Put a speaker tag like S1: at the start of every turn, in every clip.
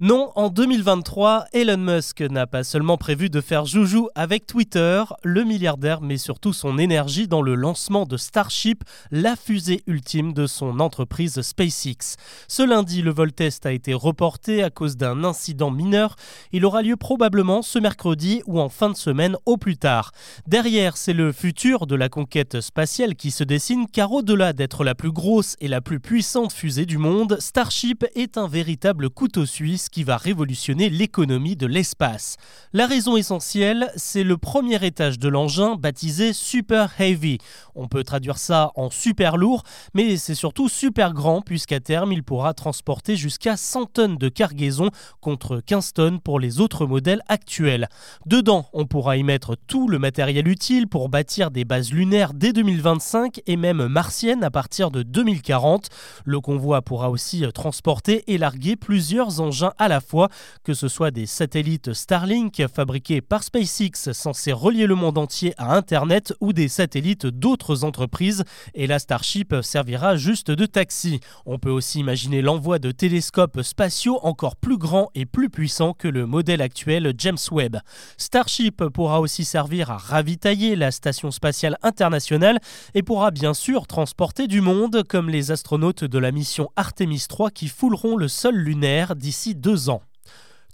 S1: Non, en 2023, Elon Musk n'a pas seulement prévu de faire joujou avec Twitter, le milliardaire met surtout son énergie dans le lancement de Starship, la fusée ultime de son entreprise SpaceX. Ce lundi, le vol test a été reporté à cause d'un incident mineur. Il aura lieu probablement ce mercredi ou en fin de semaine au plus tard. Derrière, c'est le futur de la conquête spatiale qui se dessine car au-delà d'être la plus grosse et la plus puissante fusée du monde, Starship est un véritable couteau suisse qui va révolutionner l'économie de l'espace. La raison essentielle, c'est le premier étage de l'engin baptisé Super Heavy. On peut traduire ça en super lourd, mais c'est surtout super grand puisqu'à terme il pourra transporter jusqu'à 100 tonnes de cargaison contre 15 tonnes pour les autres modèles actuels. Dedans, on pourra y mettre tout le matériel utile pour bâtir des bases lunaires dès 2025 et même martiennes à partir de 2040. Le convoi pourra aussi transporter et larguer plusieurs engins à la fois, que ce soit des satellites Starlink fabriqués par SpaceX censés relier le monde entier à Internet ou des satellites d'autres entreprises. Et la Starship servira juste de taxi. On peut aussi imaginer l'envoi de télescopes spatiaux encore plus grands et plus puissants que le modèle actuel James Webb. Starship pourra aussi servir à ravitailler la station spatiale internationale et pourra bien sûr transporter du monde comme les astronautes de la mission Artemis 3 qui fouleront le sol lunaire d'ici deux ans.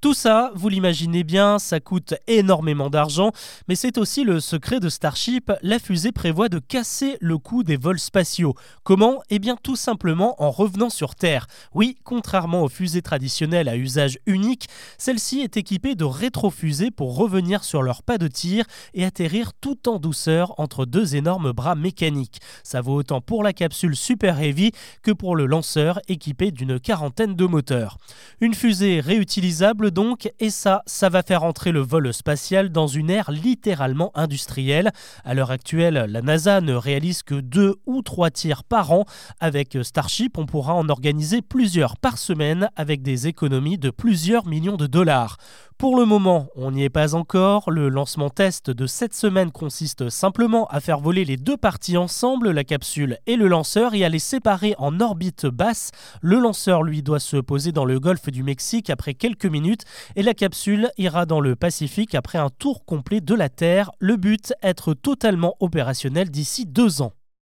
S1: Tout ça, vous l'imaginez bien, ça coûte énormément d'argent, mais c'est aussi le secret de Starship. La fusée prévoit de casser le coût des vols spatiaux. Comment? Eh bien tout simplement en revenant sur Terre. Oui, contrairement aux fusées traditionnelles à usage unique, celle-ci est équipée de rétrofusées pour revenir sur leur pas de tir et atterrir tout en douceur entre deux énormes bras mécaniques. Ça vaut autant pour la capsule Super Heavy que pour le lanceur équipé d'une quarantaine de moteurs. Une fusée réutilisable donc, et ça, ça va faire entrer le vol spatial dans une ère littéralement industrielle. À l'heure actuelle, la NASA ne réalise que deux ou trois tirs par an. Avec Starship, on pourra en organiser plusieurs par semaine avec des économies de plusieurs millions de dollars. Pour le moment, on n'y est pas encore. Le lancement test de cette semaine consiste simplement à faire voler les deux parties ensemble, la capsule et le lanceur, et à les séparer en orbite basse. Le lanceur, lui, doit se poser dans le golfe du Mexique après quelques minutes, et la capsule ira dans le Pacifique après un tour complet de la Terre. Le but, être totalement opérationnel d'ici deux ans.